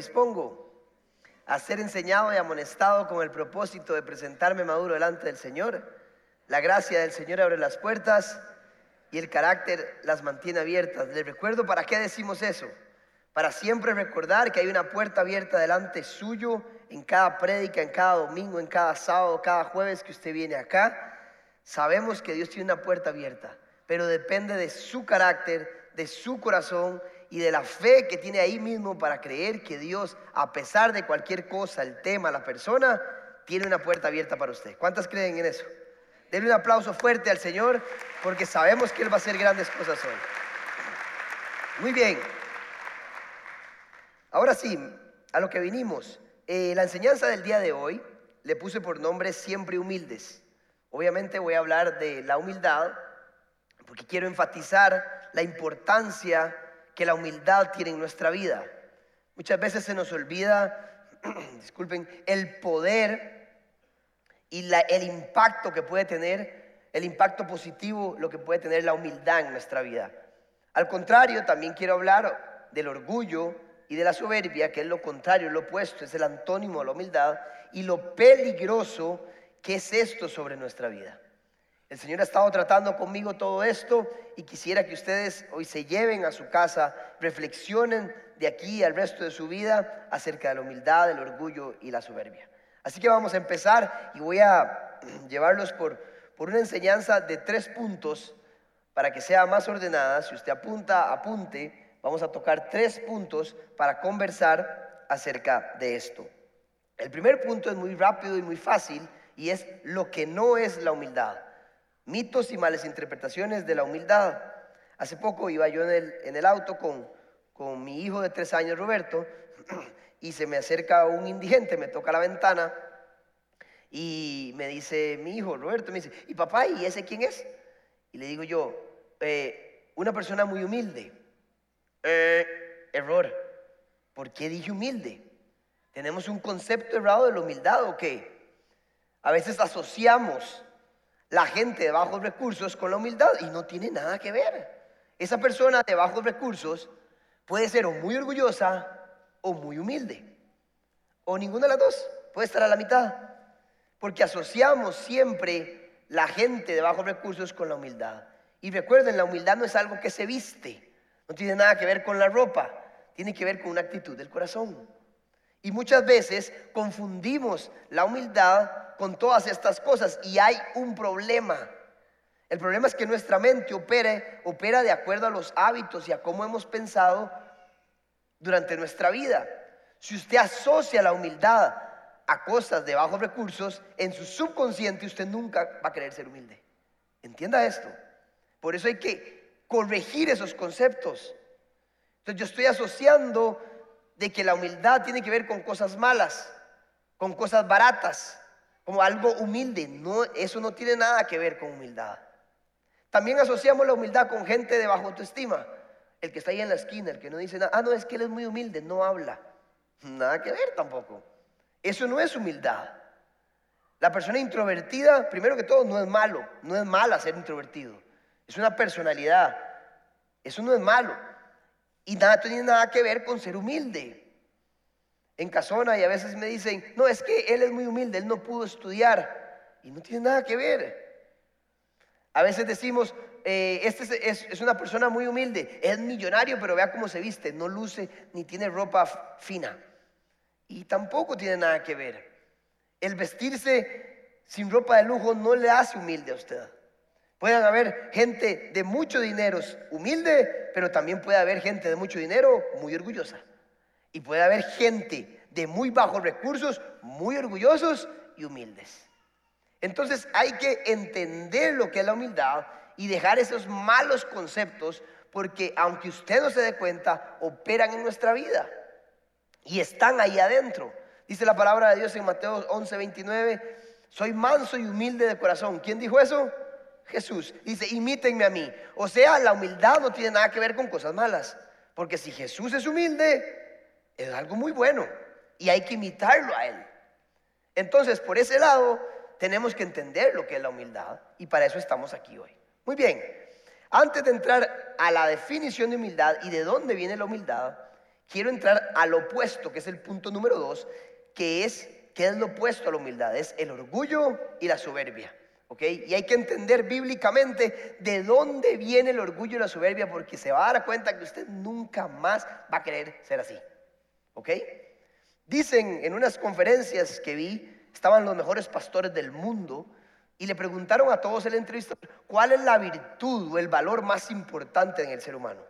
dispongo a ser enseñado y amonestado con el propósito de presentarme maduro delante del Señor. La gracia del Señor abre las puertas y el carácter las mantiene abiertas. Les recuerdo para qué decimos eso. Para siempre recordar que hay una puerta abierta delante suyo en cada prédica, en cada domingo, en cada sábado, cada jueves que usted viene acá. Sabemos que Dios tiene una puerta abierta, pero depende de su carácter, de su corazón y de la fe que tiene ahí mismo para creer que Dios, a pesar de cualquier cosa, el tema, la persona, tiene una puerta abierta para usted. ¿Cuántas creen en eso? Denle un aplauso fuerte al Señor porque sabemos que Él va a hacer grandes cosas hoy. Muy bien. Ahora sí, a lo que vinimos. Eh, la enseñanza del día de hoy le puse por nombre siempre humildes. Obviamente voy a hablar de la humildad porque quiero enfatizar la importancia que la humildad tiene en nuestra vida. Muchas veces se nos olvida, disculpen, el poder y el impacto que puede tener, el impacto positivo, lo que puede tener la humildad en nuestra vida. Al contrario, también quiero hablar del orgullo y de la soberbia, que es lo contrario, lo opuesto, es el antónimo de la humildad, y lo peligroso que es esto sobre nuestra vida. El Señor ha estado tratando conmigo todo esto y quisiera que ustedes hoy se lleven a su casa, reflexionen de aquí al resto de su vida acerca de la humildad, el orgullo y la soberbia. Así que vamos a empezar y voy a llevarlos por, por una enseñanza de tres puntos para que sea más ordenada. Si usted apunta, apunte. Vamos a tocar tres puntos para conversar acerca de esto. El primer punto es muy rápido y muy fácil y es lo que no es la humildad mitos y malas interpretaciones de la humildad. Hace poco iba yo en el, en el auto con, con mi hijo de tres años, Roberto, y se me acerca un indigente, me toca la ventana y me dice mi hijo, Roberto, me dice, ¿y papá, y ese quién es? Y le digo yo, eh, una persona muy humilde. Eh, error. ¿Por qué dije humilde? ¿Tenemos un concepto errado de la humildad o qué? A veces asociamos la gente de bajos recursos con la humildad y no tiene nada que ver. Esa persona de bajos recursos puede ser o muy orgullosa o muy humilde. O ninguna de las dos. Puede estar a la mitad. Porque asociamos siempre la gente de bajos recursos con la humildad. Y recuerden, la humildad no es algo que se viste. No tiene nada que ver con la ropa. Tiene que ver con una actitud del corazón. Y muchas veces confundimos la humildad con todas estas cosas y hay un problema. El problema es que nuestra mente opera, opera de acuerdo a los hábitos y a cómo hemos pensado durante nuestra vida. Si usted asocia la humildad a cosas de bajos recursos, en su subconsciente usted nunca va a querer ser humilde. Entienda esto. Por eso hay que corregir esos conceptos. Entonces yo estoy asociando de que la humildad tiene que ver con cosas malas, con cosas baratas, como algo humilde. No, eso no tiene nada que ver con humildad. También asociamos la humildad con gente de bajo autoestima. El que está ahí en la esquina, el que no dice nada. Ah, no, es que él es muy humilde, no habla. Nada que ver tampoco. Eso no es humildad. La persona introvertida, primero que todo, no es malo. No es mala ser introvertido. Es una personalidad. Eso no es malo. Y nada tiene nada que ver con ser humilde. En Casona y a veces me dicen, no, es que él es muy humilde, él no pudo estudiar. Y no tiene nada que ver. A veces decimos, eh, este es, una persona muy humilde, es millonario, pero vea cómo se viste, no luce ni tiene ropa fina. Y tampoco tiene nada que ver. El vestirse sin ropa de lujo no le hace humilde a usted. Pueden haber gente de mucho dinero humilde, pero también puede haber gente de mucho dinero muy orgullosa. Y puede haber gente de muy bajos recursos, muy orgullosos y humildes. Entonces hay que entender lo que es la humildad y dejar esos malos conceptos porque aunque usted no se dé cuenta, operan en nuestra vida y están ahí adentro. Dice la palabra de Dios en Mateo 11, 29, soy manso y humilde de corazón. ¿Quién dijo eso? Jesús. Dice, imítenme a mí. O sea, la humildad no tiene nada que ver con cosas malas. Porque si Jesús es humilde, es algo muy bueno. Y hay que imitarlo a Él. Entonces, por ese lado, tenemos que entender lo que es la humildad. Y para eso estamos aquí hoy. Muy bien. Antes de entrar a la definición de humildad y de dónde viene la humildad, quiero entrar al opuesto, que es el punto número dos, que es, ¿qué es lo opuesto a la humildad? Es el orgullo y la soberbia. ¿ok? Y hay que entender bíblicamente de dónde viene el orgullo y la soberbia, porque se va a dar cuenta que usted nunca más va a querer ser así. ¿Ok? Dicen en unas conferencias que vi, estaban los mejores pastores del mundo y le preguntaron a todos el entrevistador, ¿cuál es la virtud o el valor más importante en el ser humano?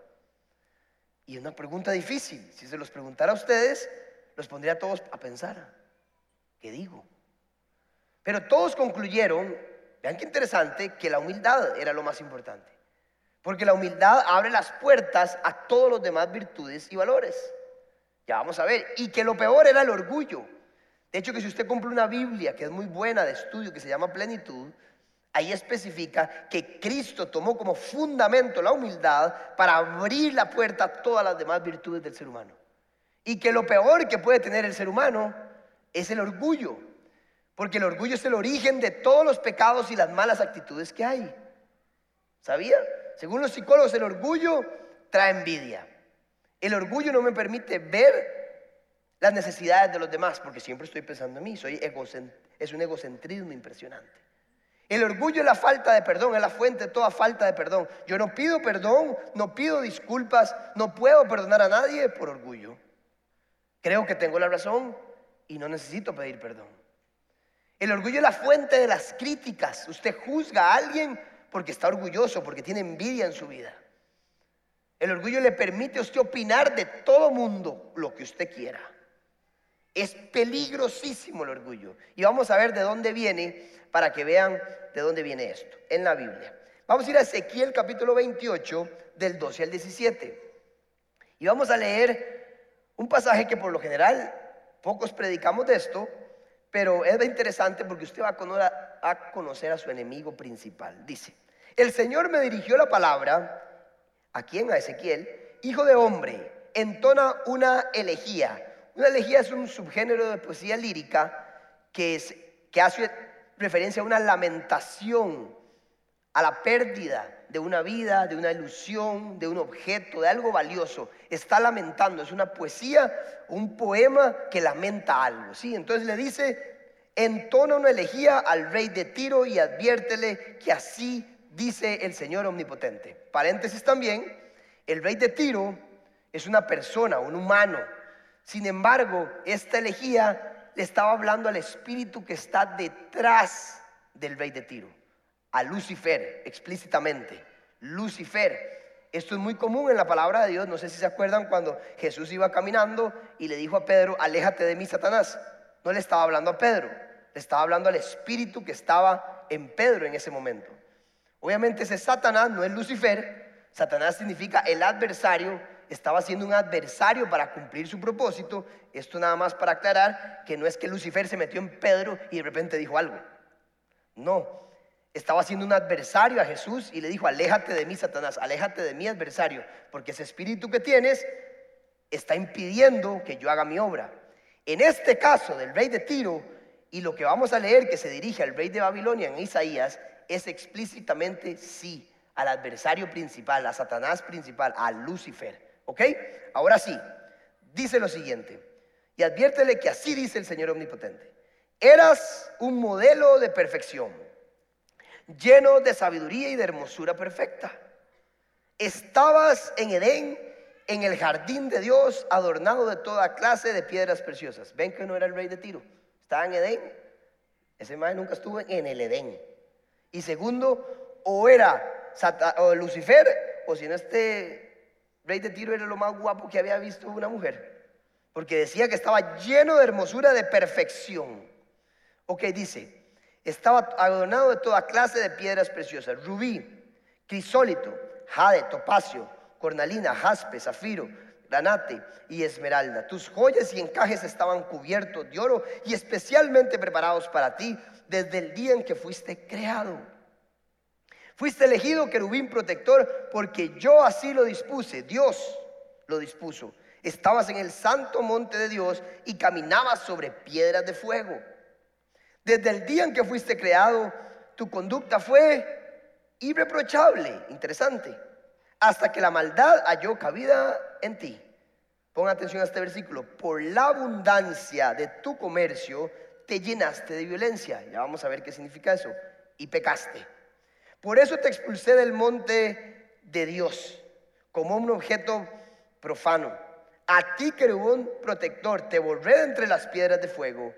Y es una pregunta difícil. Si se los preguntara a ustedes, los pondría a todos a pensar. ¿Qué digo? Pero todos concluyeron, vean qué interesante, que la humildad era lo más importante. Porque la humildad abre las puertas a todos los demás virtudes y valores. Ya vamos a ver. Y que lo peor era el orgullo. De hecho, que si usted compra una Biblia, que es muy buena de estudio, que se llama Plenitud, ahí especifica que Cristo tomó como fundamento la humildad para abrir la puerta a todas las demás virtudes del ser humano. Y que lo peor que puede tener el ser humano es el orgullo, porque el orgullo es el origen de todos los pecados y las malas actitudes que hay. ¿Sabía? Según los psicólogos, el orgullo trae envidia. El orgullo no me permite ver las necesidades de los demás, porque siempre estoy pensando en mí, soy es un egocentrismo impresionante. El orgullo es la falta de perdón, es la fuente de toda falta de perdón. Yo no pido perdón, no pido disculpas, no puedo perdonar a nadie por orgullo. Creo que tengo la razón y no necesito pedir perdón. El orgullo es la fuente de las críticas. Usted juzga a alguien porque está orgulloso, porque tiene envidia en su vida. El orgullo le permite a usted opinar de todo mundo lo que usted quiera. Es peligrosísimo el orgullo. Y vamos a ver de dónde viene para que vean de dónde viene esto en la Biblia. Vamos a ir a Ezequiel capítulo 28 del 12 al 17. Y vamos a leer un pasaje que por lo general pocos predicamos de esto, pero es interesante porque usted va a conocer a su enemigo principal. Dice, el Señor me dirigió la palabra, ¿a quién? A Ezequiel, hijo de hombre, entona una elegía una elegía es un subgénero de poesía lírica que, hace referencia a una lamentación, a la pérdida de una vida, de una ilusión, de un objeto, de algo valioso. Está lamentando, es una poesía, un poema que lamenta algo. ¿sí? Entonces le dice, entona una elegía al rey de Tiro y adviértele que así dice el Señor omnipotente. Paréntesis también, el rey de Tiro es una persona, un humano sin embargo, esta elegía le estaba hablando al espíritu que está detrás del rey de Tiro, a Lucifer explícitamente. Lucifer. Esto es muy común en la palabra de Dios. No sé si se acuerdan cuando Jesús iba caminando y le dijo a Pedro, aléjate de mí, Satanás. No le estaba hablando a Pedro, le estaba hablando al espíritu que estaba en Pedro en ese momento. Obviamente ese Satanás no es Lucifer. Satanás significa el adversario estaba siendo un adversario para cumplir su propósito. Esto nada más para aclarar que no es que Lucifer se metió en Pedro y de repente dijo algo. No, estaba siendo un adversario a Jesús y le dijo, aléjate de mí, Satanás, aléjate de mi adversario, porque ese espíritu que tienes está impidiendo que yo haga mi obra. En este caso del rey de Tiro, y lo que vamos a leer que se dirige al rey de Babilonia en Isaías, es explícitamente sí al adversario principal, a Satanás principal, a Lucifer. ¿Ok? Ahora sí, dice lo siguiente. Y adviértele que así dice el Señor Omnipotente. Eras un modelo de perfección, lleno de sabiduría y de hermosura perfecta. Estabas en Edén, en el jardín de Dios, adornado de toda clase de piedras preciosas. Ven que no era el rey de Tiro, estaba en Edén. Ese man nunca estuvo en el Edén. Y segundo, o era o Lucifer, o si no este rey de Tiro era lo más guapo que había visto una mujer, porque decía que estaba lleno de hermosura, de perfección. Ok, dice, estaba adornado de toda clase de piedras preciosas, rubí, crisólito, jade, topacio, cornalina, jaspe, zafiro, granate y esmeralda. Tus joyas y encajes estaban cubiertos de oro y especialmente preparados para ti desde el día en que fuiste creado. Fuiste elegido querubín protector porque yo así lo dispuse, Dios lo dispuso. Estabas en el santo monte de Dios y caminabas sobre piedras de fuego. Desde el día en que fuiste creado, tu conducta fue irreprochable, interesante, hasta que la maldad halló cabida en ti. Ponga atención a este versículo. Por la abundancia de tu comercio te llenaste de violencia. Ya vamos a ver qué significa eso. Y pecaste. Por eso te expulsé del monte de Dios como un objeto profano. A ti, querubón protector, te borré de entre las piedras de fuego.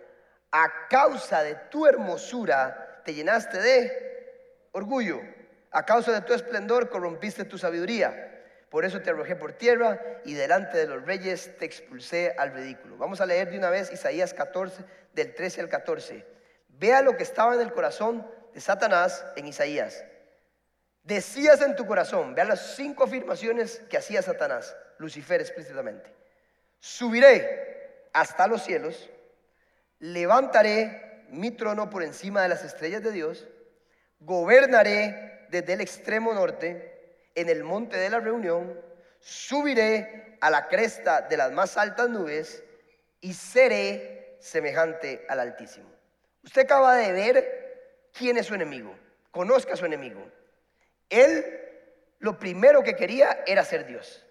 A causa de tu hermosura te llenaste de orgullo. A causa de tu esplendor corrompiste tu sabiduría. Por eso te arrojé por tierra y delante de los reyes te expulsé al ridículo. Vamos a leer de una vez Isaías 14, del 13 al 14. Vea lo que estaba en el corazón de Satanás en Isaías. Decías en tu corazón, vea las cinco afirmaciones que hacía Satanás, Lucifer explícitamente. Subiré hasta los cielos, levantaré mi trono por encima de las estrellas de Dios, gobernaré desde el extremo norte, en el monte de la reunión, subiré a la cresta de las más altas nubes y seré semejante al Altísimo. Usted acaba de ver quién es su enemigo, conozca a su enemigo. Él lo primero que quería era ser Dios.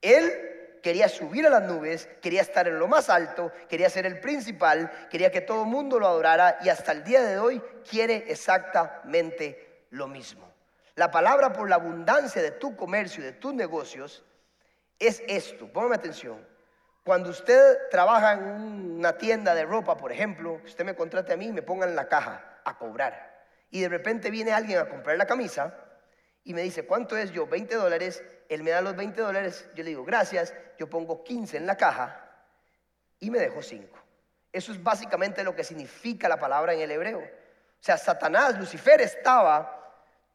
Él quería subir a las nubes, quería estar en lo más alto, quería ser el principal, quería que todo el mundo lo adorara y hasta el día de hoy quiere exactamente lo mismo. La palabra por la abundancia de tu comercio y de tus negocios es esto. Póngame atención. Cuando usted trabaja en una tienda de ropa, por ejemplo, usted me contrate a mí y me ponga en la caja a cobrar. Y de repente viene alguien a comprar la camisa y me dice, ¿cuánto es yo? 20 dólares. Él me da los 20 dólares. Yo le digo, gracias. Yo pongo 15 en la caja y me dejo 5. Eso es básicamente lo que significa la palabra en el hebreo. O sea, Satanás, Lucifer estaba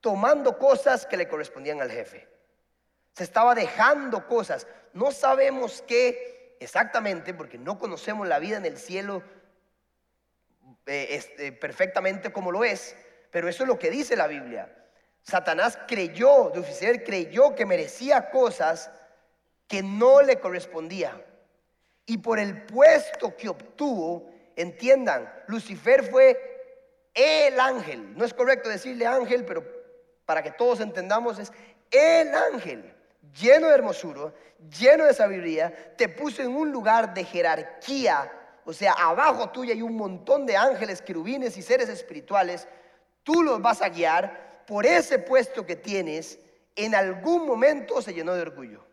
tomando cosas que le correspondían al jefe. Se estaba dejando cosas. No sabemos qué exactamente, porque no conocemos la vida en el cielo eh, este, perfectamente como lo es, pero eso es lo que dice la Biblia. Satanás creyó, Lucifer creyó que merecía cosas que no le correspondían. Y por el puesto que obtuvo, entiendan, Lucifer fue el ángel. No es correcto decirle ángel, pero para que todos entendamos es el ángel lleno de hermosura, lleno de sabiduría, te puso en un lugar de jerarquía. O sea, abajo tuya hay un montón de ángeles, querubines y seres espirituales. Tú los vas a guiar por ese puesto que tienes, en algún momento se llenó de orgullo.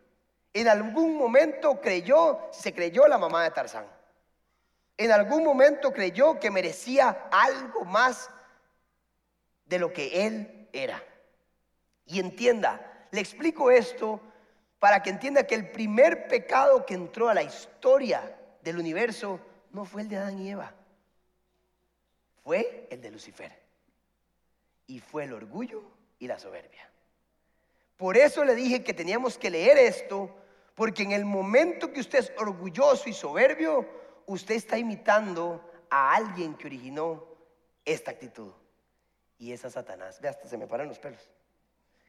En algún momento creyó, se creyó la mamá de Tarzán. En algún momento creyó que merecía algo más de lo que él era. Y entienda, le explico esto para que entienda que el primer pecado que entró a la historia del universo no fue el de Adán y Eva, fue el de Lucifer y fue el orgullo y la soberbia. Por eso le dije que teníamos que leer esto, porque en el momento que usted es orgulloso y soberbio, usted está imitando a alguien que originó esta actitud. Y es a Satanás. Ve, hasta se me paran los pelos.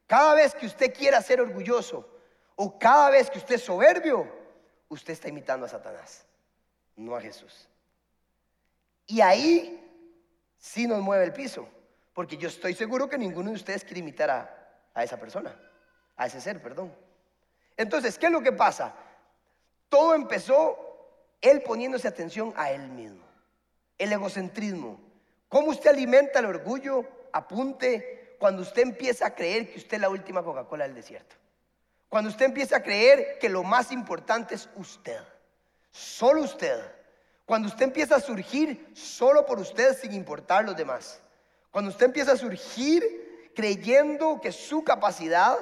Cada vez que usted quiera ser orgulloso o cada vez que usted es soberbio, usted está imitando a Satanás, no a Jesús. Y ahí sí nos mueve el piso. Porque yo estoy seguro que ninguno de ustedes quiere imitar a, esa persona, a ese ser, perdón. Entonces, ¿qué es lo que pasa? Todo empezó él poniéndose atención a él mismo. El egocentrismo. ¿Cómo usted alimenta el orgullo? Apunte cuando usted empieza a creer que usted es la última Coca-Cola del desierto. Cuando usted empieza a creer que lo más importante es usted. Solo usted. Cuando usted empieza a surgir solo por usted sin importar los demás. Cuando usted empieza a surgir creyendo que su capacidad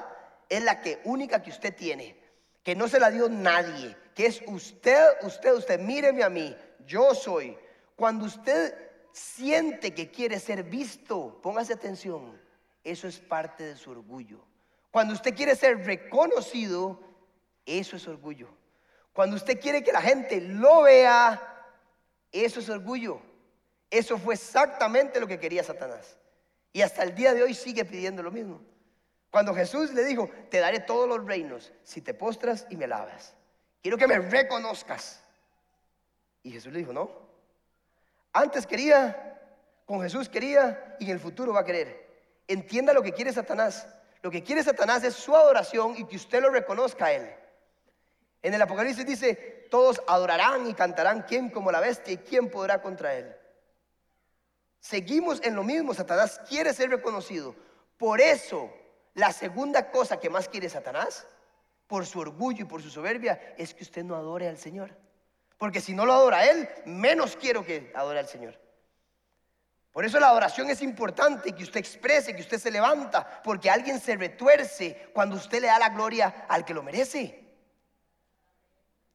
es la que única que usted tiene, que no se la dio nadie, que es usted, usted, usted, míreme a mí, yo soy. Cuando usted siente que quiere ser visto, póngase atención, eso es parte de su orgullo. Cuando usted quiere ser reconocido, eso es orgullo. Cuando usted quiere que la gente lo vea, eso es orgullo. Eso fue exactamente lo que quería Satanás. Y hasta el día de hoy sigue pidiendo lo mismo. Cuando Jesús le dijo, te daré todos los reinos si te postras y me lavas. Quiero que me reconozcas. Y Jesús le dijo, no. Antes quería, con Jesús quería y en el futuro va a querer. Entienda lo que quiere Satanás. Lo que quiere Satanás es su adoración y que usted lo reconozca a él. En el Apocalipsis dice, todos adorarán y cantarán, ¿quién como la bestia y quién podrá contra él? Seguimos en lo mismo, Satanás quiere ser reconocido. Por eso, la segunda cosa que más quiere Satanás, por su orgullo y por su soberbia, es que usted no adore al Señor. Porque si no lo adora a Él, menos quiero que adore al Señor. Por eso la adoración es importante, que usted exprese, que usted se levanta, porque alguien se retuerce cuando usted le da la gloria al que lo merece.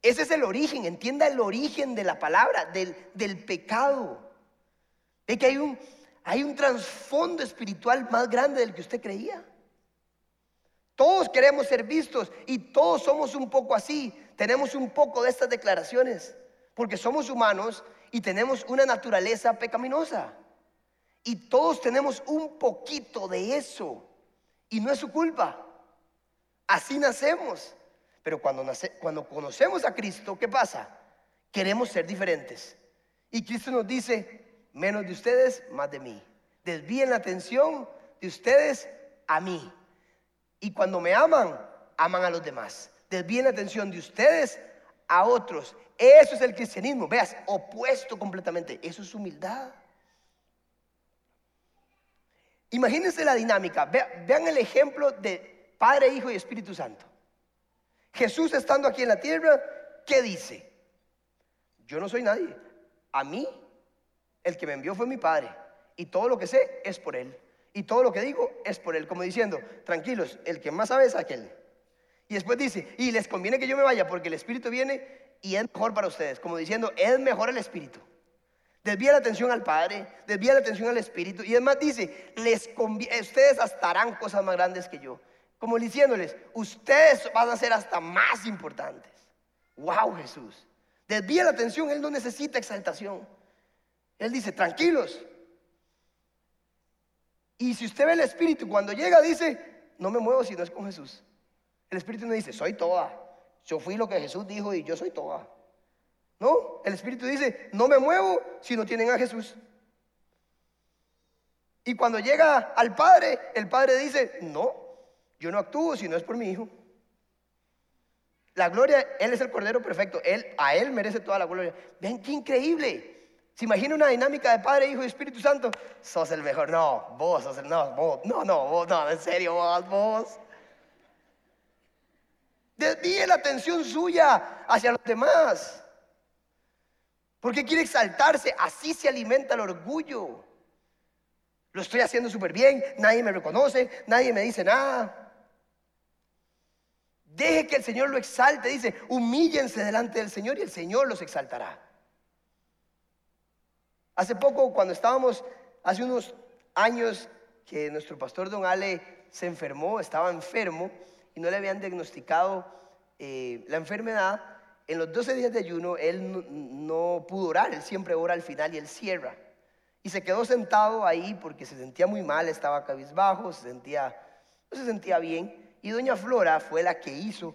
Ese es el origen, entienda el origen de la palabra, del, del pecado. Ve que hay un, hay un trasfondo espiritual más grande del que usted creía. Todos queremos ser vistos y todos somos un poco así. Tenemos un poco de estas declaraciones, porque somos humanos y tenemos una naturaleza pecaminosa. Y todos tenemos un poquito de eso. Y no es su culpa. Así nacemos. Pero cuando, cuando conocemos a Cristo, ¿qué pasa? Queremos ser diferentes. Y Cristo nos dice, menos de ustedes, más de mí. Desvíen la atención de ustedes a mí. Y cuando me aman, aman a los demás. Desvíen la atención de ustedes a otros. Eso es el cristianismo. Veas, opuesto completamente. Eso es humildad. Imagínense la dinámica. Vean el ejemplo de Padre, Hijo y Espíritu Santo. Jesús estando aquí en la tierra, ¿qué dice? Yo no soy nadie. A mí el que me envió fue mi Padre. Y todo lo que sé es por Él. Y todo lo que digo es por Él. Como diciendo, tranquilos, el que más sabe es aquel. Y después dice, y les conviene que yo me vaya porque el Espíritu viene y es mejor para ustedes. Como diciendo, es mejor el Espíritu. Desvía la atención al Padre, desvía la atención al Espíritu. Y además dice, les ustedes hasta harán cosas más grandes que yo. Como diciéndoles, ustedes van a ser hasta más importantes. Wow, Jesús. Desvía la atención, Él no necesita exaltación. Él dice, tranquilos. Y si usted ve el Espíritu, cuando llega dice, no me muevo si no es con Jesús. El Espíritu no dice, soy toda. Yo fui lo que Jesús dijo y yo soy toda. No, el Espíritu dice, no me muevo si no tienen a Jesús. Y cuando llega al Padre, el Padre dice, no, yo no actúo si no es por mi Hijo. La gloria, Él es el Cordero perfecto, él, a Él merece toda la gloria. Ven qué increíble. ¿Se imagina una dinámica de Padre, Hijo y Espíritu Santo? Sos el mejor. No, vos sos el no, vos, no, no, vos, no, en serio, vos, vos. Desvíe la atención suya hacia los demás. Porque quiere exaltarse. Así se alimenta el orgullo. Lo estoy haciendo súper bien, nadie me reconoce, nadie me dice nada. Deje que el Señor lo exalte, dice, humíllense delante del Señor y el Señor los exaltará. Hace poco, cuando estábamos, hace unos años que nuestro pastor Don Ale se enfermó, estaba enfermo y no le habían diagnosticado eh, la enfermedad, en los 12 días de ayuno él no, pudo orar, él siempre ora al final y él cierra. Y se quedó sentado ahí porque se sentía muy mal, estaba cabizbajo, se sentía, no se sentía bien. Y doña Flora fue la que hizo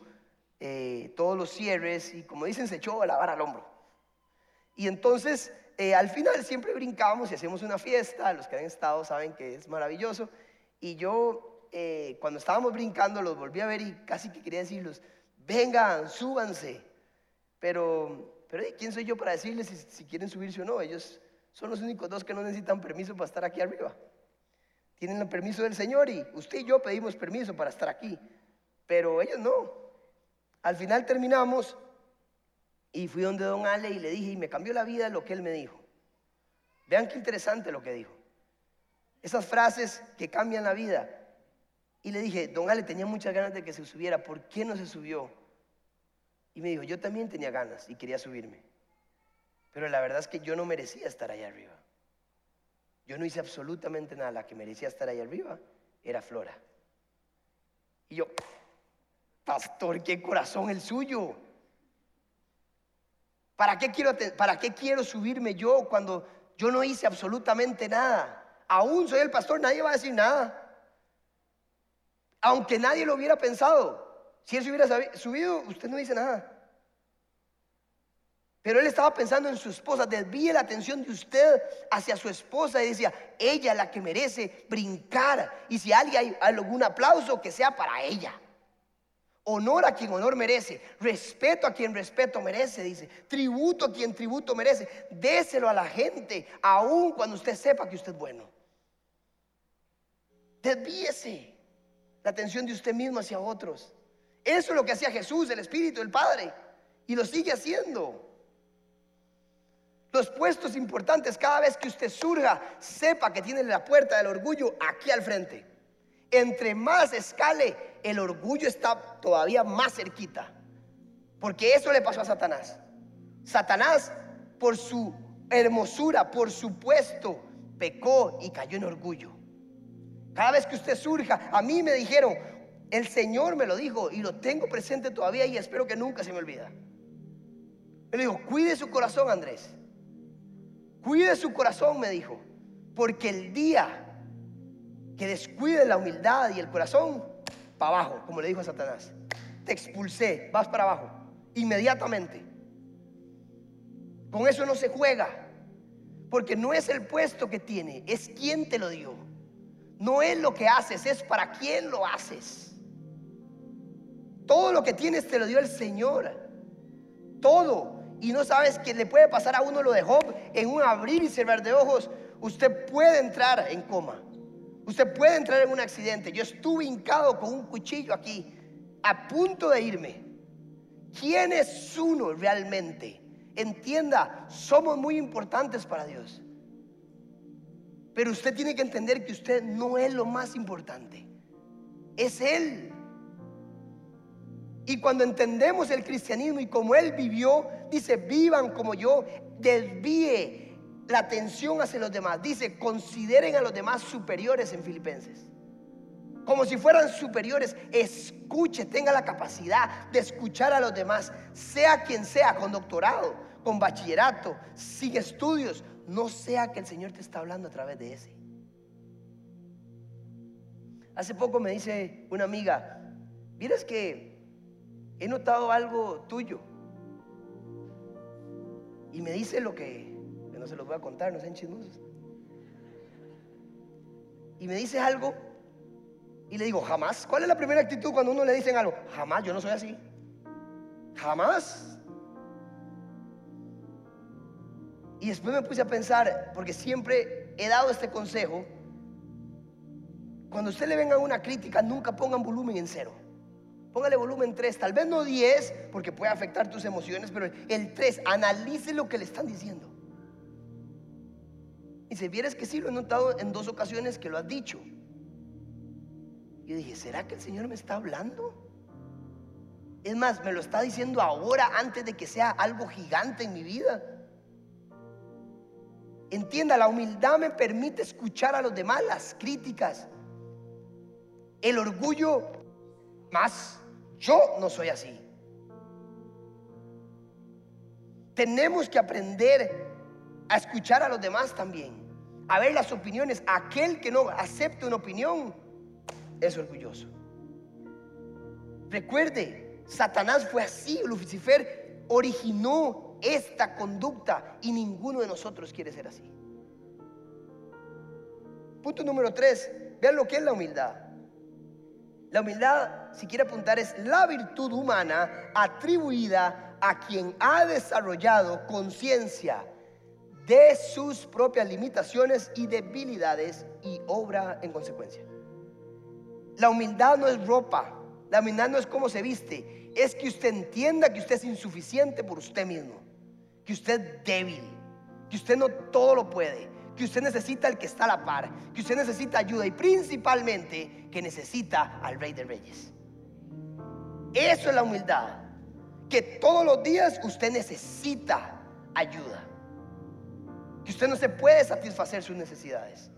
eh, todos los cierres y como dicen, se echó a lavar al hombro. Y entonces eh, al final siempre brincamos y hacemos una fiesta, los que han estado saben que es maravilloso. Y yo, eh, cuando estábamos brincando, los volví a ver y casi que quería decirles, vengan, súbanse. Pero, pero ¿quién soy yo para decirles si, si quieren subirse o no? Ellos son los únicos dos que no necesitan permiso para estar aquí arriba. Tienen el permiso del Señor y usted y yo pedimos permiso para estar aquí, pero ellos no. Al final terminamos y fui donde don Ale y le dije, y me cambió la vida lo que él me dijo. Vean qué interesante lo que dijo. Esas frases que cambian la vida. Y le dije, don Ale tenía muchas ganas de que se subiera, ¿por qué no se subió? Y me dijo, yo también tenía ganas y quería subirme. Pero la verdad es que yo no merecía estar allá arriba. Yo no hice absolutamente nada. La que merecía estar allá arriba era Flora. Y yo, pastor, qué corazón el suyo. ¿Para qué, quiero, ¿Para qué quiero subirme yo cuando yo no hice absolutamente nada? Aún soy el pastor, nadie va a decir nada. Aunque nadie lo hubiera pensado. Si él se hubiera subido, usted no dice nada. Pero él estaba pensando en su esposa, desvíe la atención de usted hacia su esposa y decía, ella es la que merece brincar. Y si alguien hay algún aplauso, que sea para ella. Honor a quien honor merece, respeto a quien respeto merece, dice, tributo a quien tributo merece, déselo a la gente, aun cuando usted sepa que usted es bueno. Desvíese la atención de usted mismo hacia otros. Eso es lo que hacía Jesús, el Espíritu, el Padre, y lo sigue haciendo. Los puestos importantes, cada vez que usted surja, sepa que tiene la puerta del orgullo aquí al frente. Entre más escale, el orgullo está todavía más cerquita. Porque eso le pasó a Satanás. Satanás, por su hermosura, por su puesto, pecó y cayó en orgullo. Cada vez que usted surja, a mí me dijeron, el Señor me lo dijo y lo tengo presente todavía y espero que nunca se me olvida. Me dijo, cuide su corazón, Andrés. Cuide su corazón, me dijo, porque el día que descuide la humildad y el corazón, para abajo, como le dijo a Satanás, te expulsé, vas para abajo, inmediatamente. Con eso no se juega, porque no es el puesto que tiene, es quien te lo dio. No es lo que haces, es para quién lo haces. Todo lo que tienes te lo dio el Señor. Todo y no sabes que le puede pasar a uno lo de Job en un abrir y cerrar de ojos, usted puede entrar en coma. Usted puede entrar en un accidente. Yo estuve hincado con un cuchillo aquí, a punto de irme. ¿Quién es uno realmente? Entienda, somos muy importantes para Dios. Pero usted tiene que entender que usted no es lo más importante. Es Él. Y cuando entendemos el cristianismo y como Él vivió, dice, vivan como yo, desvíe la atención hacia los demás. Dice, consideren a los demás superiores en Filipenses. Como si fueran superiores, escuche, tenga la capacidad de escuchar a los demás, sea quien sea, con doctorado, con bachillerato, sin estudios, no sea que el Señor te está hablando a través de ese. Hace poco me dice una amiga, ¿vieras que he notado algo tuyo. Y me dice lo que, que no se los voy a contar, no sean chismosos. Y me dice algo y le digo, jamás. ¿Cuál es la primera actitud cuando uno le dicen algo? Jamás, yo no soy así. Jamás. Y después me puse a pensar, porque siempre he dado este consejo, cuando usted le venga una crítica, nunca pongan volumen en cero. Póngale volumen 3, tal vez no 10, porque puede afectar tus emociones, pero el 3, analice lo que le están diciendo. Y si vieres que sí, lo he notado en dos ocasiones que lo has dicho. Yo dije, ¿será que el Señor me está hablando? Es más, me lo está diciendo ahora antes de que sea algo gigante en mi vida. Entienda, la humildad me permite escuchar a los demás las críticas. El orgullo más. Yo no soy así. Tenemos que aprender a escuchar a los demás también, a ver las opiniones. Aquel que no acepte una opinión es orgulloso. Recuerde, Satanás fue así, Lucifer originó esta conducta y ninguno de nosotros quiere ser así. Punto número tres, vean lo que es la humildad. La humildad, si quiere apuntar, es la virtud humana atribuida a quien ha desarrollado conciencia de sus propias limitaciones y debilidades y obra en consecuencia. La humildad no es ropa, la humildad no es cómo se viste, es que usted entienda que usted es insuficiente por usted mismo, que usted es débil, que usted no todo lo puede, que usted necesita el que está a la par, que usted necesita ayuda y principalmente que necesita al Rey de Reyes. Eso es la humildad, que todos los días usted necesita ayuda, que usted no se puede satisfacer sus necesidades.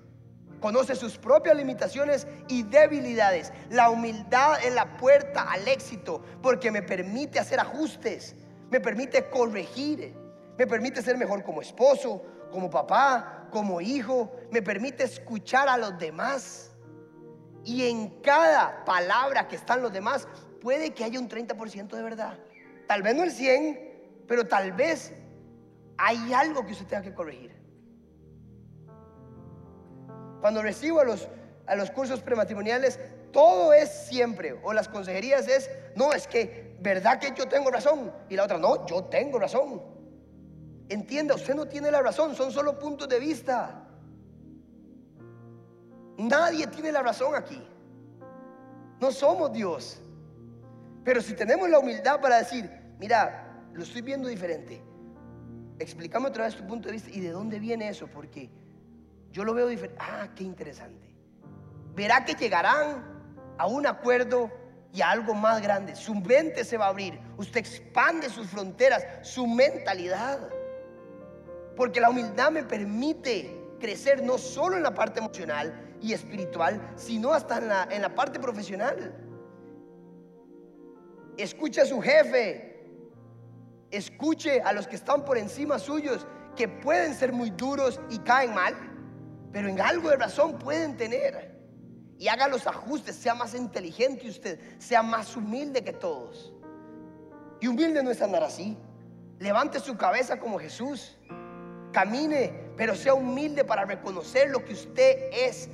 Conoce sus propias limitaciones y debilidades. La humildad es la puerta al éxito porque me permite hacer ajustes, me permite corregir, me permite ser mejor como esposo, como papá, como hijo, me permite escuchar a los demás. Y en cada palabra que están los demás, puede que haya un 30% de verdad. Tal vez no el 100, pero tal vez hay algo que usted tenga que corregir. Cuando recibo a los, a los cursos prematrimoniales, todo es siempre, o las consejerías es, no, es que, ¿verdad que yo tengo razón? Y la otra, no, yo tengo razón. Entienda, usted no tiene la razón, son solo puntos de vista. Nadie tiene la razón aquí. No somos Dios. Pero si tenemos la humildad para decir, mira, lo estoy viendo diferente, explícame otra vez tu punto de vista y de dónde viene eso, porque yo lo veo diferente. Ah, qué interesante. Verá que llegarán a un acuerdo y a algo más grande. Su mente se va a abrir. Usted expande sus fronteras, su mentalidad. Porque la humildad me permite crecer no solo en la parte emocional y espiritual, sino hasta en la, en la parte profesional. Escuche a su jefe. Escuche a los que están por encima suyos, que pueden ser muy duros y caen mal, pero en algo de razón pueden tener. Y haga los ajustes, sea más inteligente usted, sea más humilde que todos. Y humilde no es andar así. Levante su cabeza como Jesús. Camine, pero sea humilde para reconocer lo que usted es.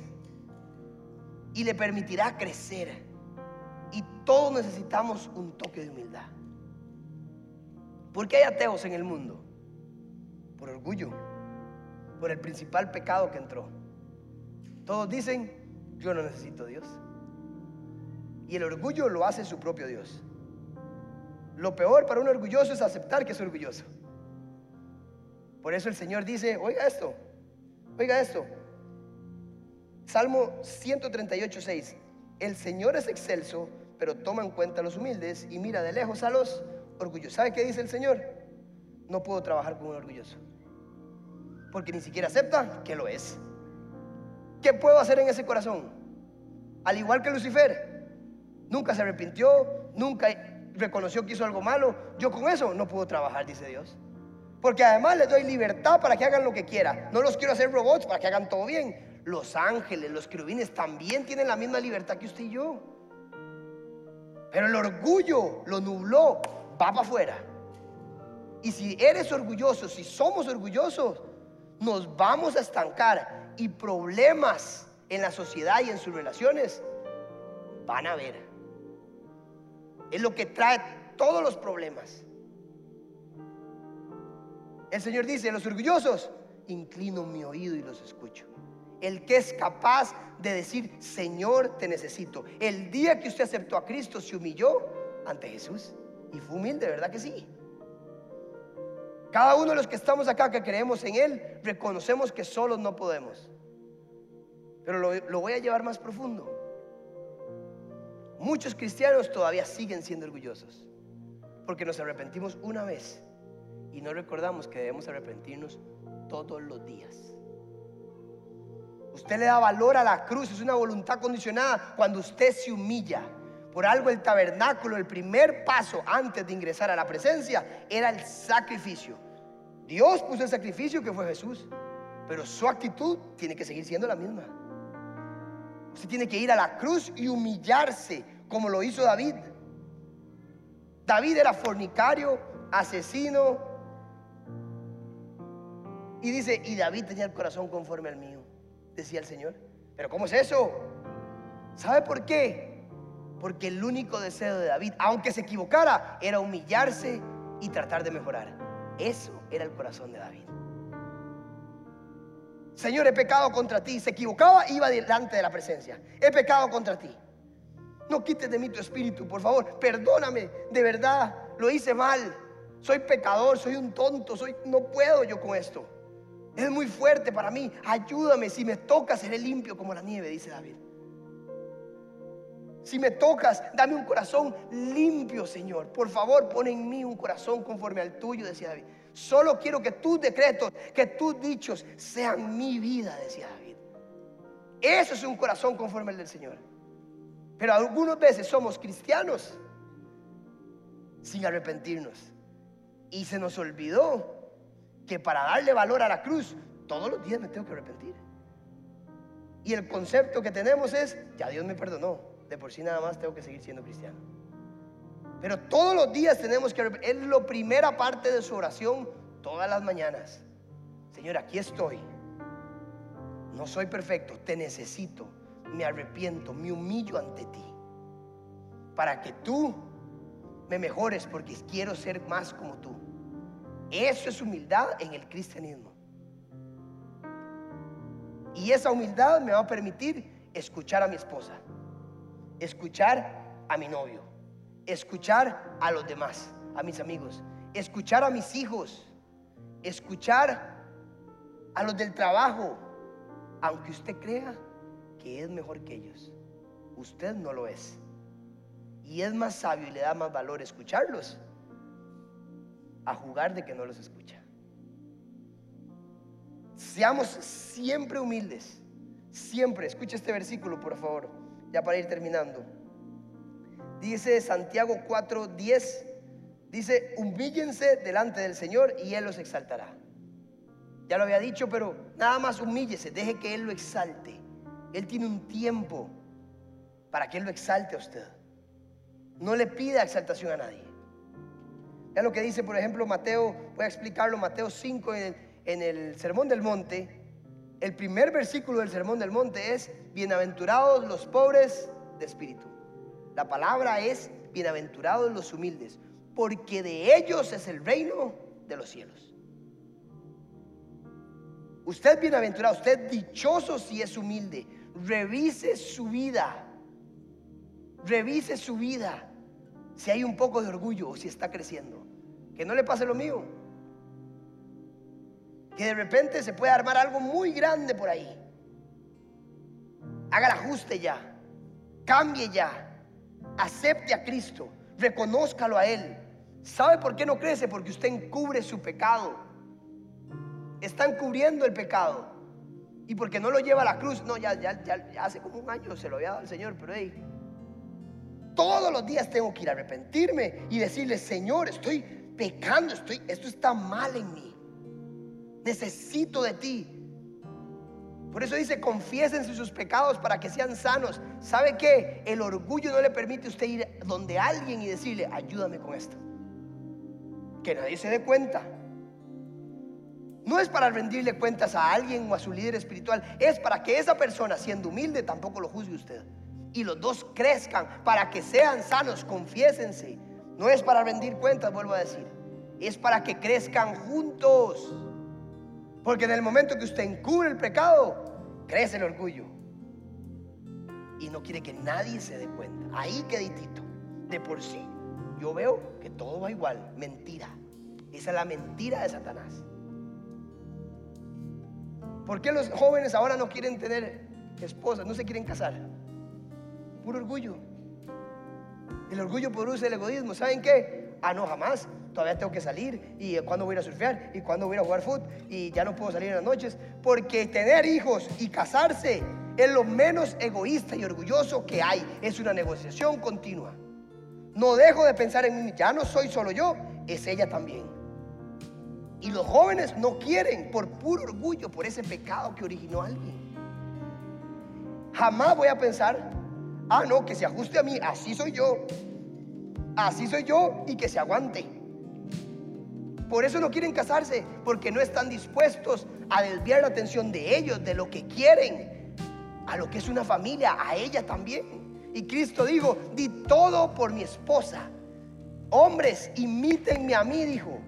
Y le permitirá crecer. Y todos necesitamos un toque de humildad. ¿Por qué hay ateos en el mundo? Por orgullo, por el principal pecado que entró. Todos dicen, yo no necesito Dios. Y el orgullo lo hace su propio Dios. Lo peor para un orgulloso es aceptar que es orgulloso. Por eso el Señor dice, oiga esto, oiga esto. Salmo 138, 6. El Señor es excelso pero toma en cuenta a los humildes y mira de lejos a los orgullosos. ¿Sabe qué dice el Señor? No puedo trabajar con un orgulloso, porque ni siquiera acepta que lo es. ¿Qué puedo hacer en ese corazón? Al igual que Lucifer, nunca se arrepintió, nunca reconoció que hizo algo malo. Yo con eso no puedo trabajar, dice Dios. Porque además les doy libertad para que hagan lo que quieran. No los quiero hacer robots para que hagan todo bien. Los ángeles, los querubines también tienen la misma libertad que usted y yo. Pero el orgullo lo nubló, va para afuera. Y si eres orgulloso, si somos orgullosos, nos vamos a estancar y problemas en la sociedad y en sus relaciones van a haber. Es lo que trae todos los problemas. El Señor dice, los orgullosos, inclino mi oído y los escucho el que es capaz de decir, Señor, te necesito. El día que usted aceptó a Cristo, se humilló ante Jesús y fue humilde, ¿verdad que sí? Cada uno de los que estamos acá, que creemos en Él, reconocemos que solos no podemos. Pero lo, lo voy a llevar más profundo. Muchos cristianos todavía siguen siendo orgullosos porque nos arrepentimos una vez y no recordamos que debemos arrepentirnos todos los días. Usted le da valor a la cruz, es una voluntad condicionada cuando usted se humilla. Por algo el tabernáculo, el primer paso antes de ingresar a la presencia, era el sacrificio. Dios puso el sacrificio que fue Jesús, pero su actitud tiene que seguir siendo la misma. Usted tiene que ir a la cruz y humillarse como lo hizo David. David era fornicario, asesino. Y dice, y David tenía el corazón conforme al mío decía el Señor. Pero ¿cómo es eso? ¿Sabe por qué? Porque el único deseo de David, aunque se equivocara, era humillarse y tratar de mejorar. Eso era el corazón de David. Señor, he pecado contra ti. Se equivocaba, iba delante de la presencia. He pecado contra ti. No quites de mí tu espíritu, por favor. Perdóname, de verdad, lo hice mal. Soy pecador, soy un tonto, soy no puedo yo con esto. Es muy fuerte para mí. Ayúdame. Si me tocas, seré limpio como la nieve, dice David. Si me tocas, dame un corazón limpio, Señor. Por favor, pon en mí un corazón conforme al tuyo, decía David. Solo quiero que tus decretos, que tus dichos sean mi vida, decía David. Eso es un corazón conforme al del Señor. Pero algunas veces somos cristianos sin arrepentirnos. Y se nos olvidó que para darle valor a la cruz, todos los días me tengo que arrepentir. Y el concepto que tenemos es, ya Dios me perdonó, de por sí nada más tengo que seguir siendo cristiano. Pero todos los días tenemos que, es lo primera parte de su oración, todas las mañanas. Señor, aquí estoy. No soy perfecto, te necesito. me arrepiento, me humillo ante ti, para que tú me mejores porque quiero ser más como tú. Eso es humildad en el cristianismo. Y esa humildad me va a permitir escuchar a mi esposa, escuchar a mi novio, escuchar a los demás, a mis amigos, escuchar a mis hijos, escuchar a los del trabajo, aunque usted crea que es mejor que ellos. Usted no lo es. Y es más sabio y le da más valor escucharlos a jugar de que no los escucha. Seamos siempre humildes. Siempre. Escucha este versículo, por favor. Ya para ir terminando. Dice Santiago 4, 10. Dice, humíllense delante del Señor y Él los exaltará. Ya lo había dicho, pero nada más humíllese, deje que Él lo exalte. Él tiene un tiempo para que Él lo exalte a usted. No le pida exaltación a nadie. Ya lo que dice, por ejemplo, Mateo, voy a explicarlo, Mateo 5 en el, en el Sermón del Monte. El primer versículo del Sermón del Monte es, bienaventurados los pobres de espíritu. La palabra es, bienaventurados los humildes, porque de ellos es el reino de los cielos. Usted bienaventurado, usted dichoso si es humilde. Revise su vida. Revise su vida. Si hay un poco de orgullo o si está creciendo. Que no le pase lo mío. Que de repente se puede armar algo muy grande por ahí. Haga el ajuste ya. Cambie ya. Acepte a Cristo. Reconózcalo a Él. ¿Sabe por qué no crece? Porque usted encubre su pecado están cubriendo el pecado. Y porque no lo lleva a la cruz, no, ya, ya, ya, hace como un año se lo había dado al Señor, pero hey, todos los días tengo que ir a arrepentirme y decirle, Señor, estoy pecando, estoy, esto está mal en mí. Necesito de ti. Por eso dice, confiesen sus pecados para que sean sanos. ¿Sabe qué? El orgullo no le permite a usted ir donde alguien y decirle, ayúdame con esto. Que nadie se dé cuenta. No es para rendirle cuentas a alguien o a su líder espiritual, es para que esa persona, siendo humilde, tampoco lo juzgue usted. Y los dos crezcan para que sean sanos, confiésense. No es para rendir cuentas, vuelvo a decir. Es para que crezcan juntos. Porque en el momento que usted encubre el pecado, crece el orgullo. Y no quiere que nadie se dé cuenta. Ahí queditito. De por sí, yo veo que todo va igual. Mentira. Esa es la mentira de Satanás. ¿Por qué los jóvenes ahora no quieren tener esposas, no se quieren casar? Puro orgullo. El orgullo produce el egoísmo. ¿Saben qué? Ah, no, jamás. Todavía tengo que salir. ¿Y cuándo voy a ir a surfear? ¿Y cuándo voy a jugar fútbol? Y ya no puedo salir en las noches. Porque tener hijos y casarse es lo menos egoísta y orgulloso que hay. Es una negociación continua. No dejo de pensar en mí. Ya no soy solo yo, es ella también. Y los jóvenes no quieren por puro orgullo, por ese pecado que originó alguien. Jamás voy a pensar, ah, no, que se ajuste a mí, así soy yo. Así soy yo y que se aguante. Por eso no quieren casarse, porque no están dispuestos a desviar la atención de ellos, de lo que quieren, a lo que es una familia, a ella también. Y Cristo dijo, di todo por mi esposa. Hombres, imítenme a mí, dijo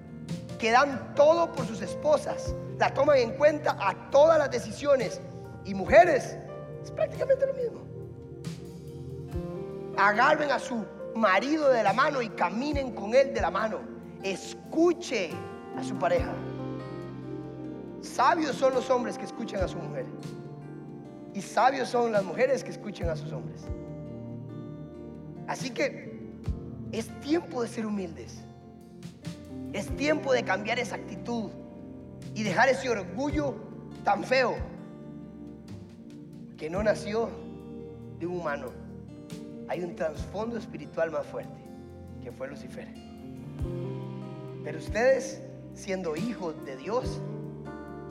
que dan todo por sus esposas, la toman en cuenta a todas las decisiones. Y mujeres, es prácticamente lo mismo. Agarren a su marido de la mano y caminen con él de la mano. Escuche a su pareja. Sabios son los hombres que escuchan a su mujer. Y sabios son las mujeres que escuchan a sus hombres. Así que es tiempo de ser humildes. Es tiempo de cambiar esa actitud y dejar ese orgullo tan feo que no nació de un humano. Hay un trasfondo espiritual más fuerte, que fue Lucifer. Pero ustedes, siendo hijos de Dios,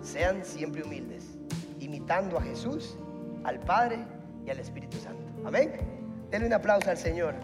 sean siempre humildes, imitando a Jesús, al Padre y al Espíritu Santo. Amén. Denle un aplauso al Señor.